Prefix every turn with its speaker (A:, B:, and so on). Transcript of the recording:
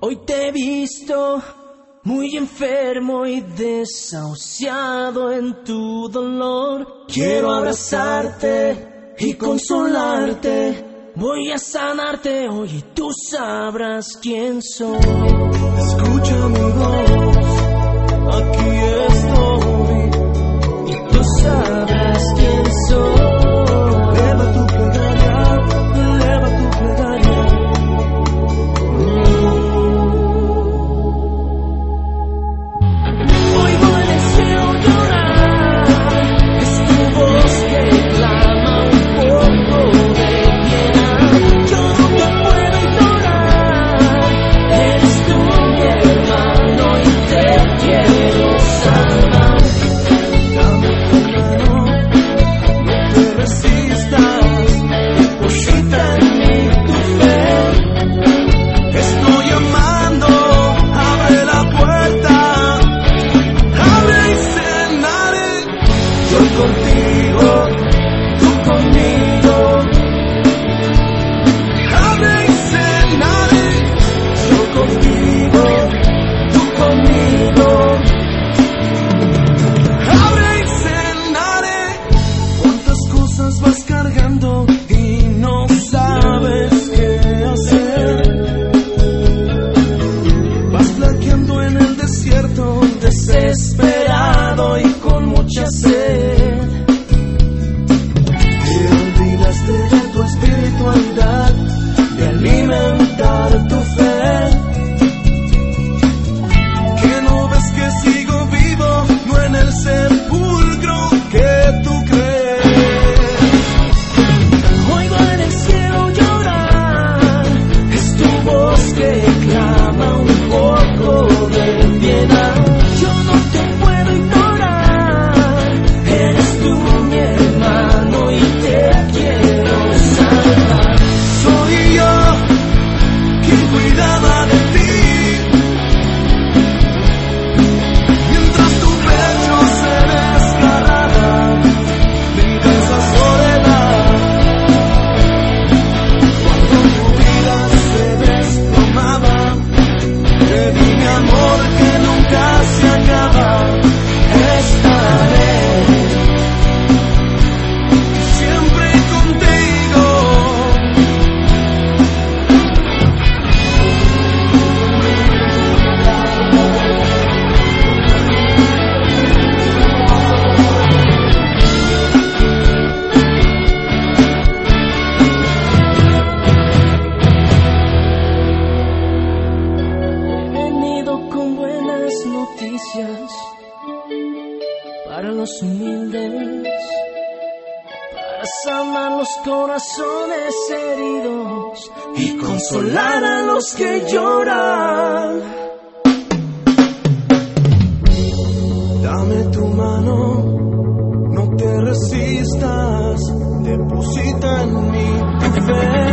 A: Hoy, te he visto muy enfermo y desahuciado en tu dolor. Quiero abrazarte y consolarte. Voy a sanarte hoy y tú sabrás quién soy.
B: Escucha mi voz, aquí
A: Yo
B: contigo, tú conmigo. Abre y cenaré. Yo contigo, tú conmigo. Abre y cenaré. ¿Cuántas cosas vas cargando y no sabes qué hacer? Vas flaqueando en el desierto, desesperado con mucha sed.
A: Para sanar los corazones heridos y consolar a los que lloran.
B: Dame tu mano, no te resistas, deposita en mí tu fe.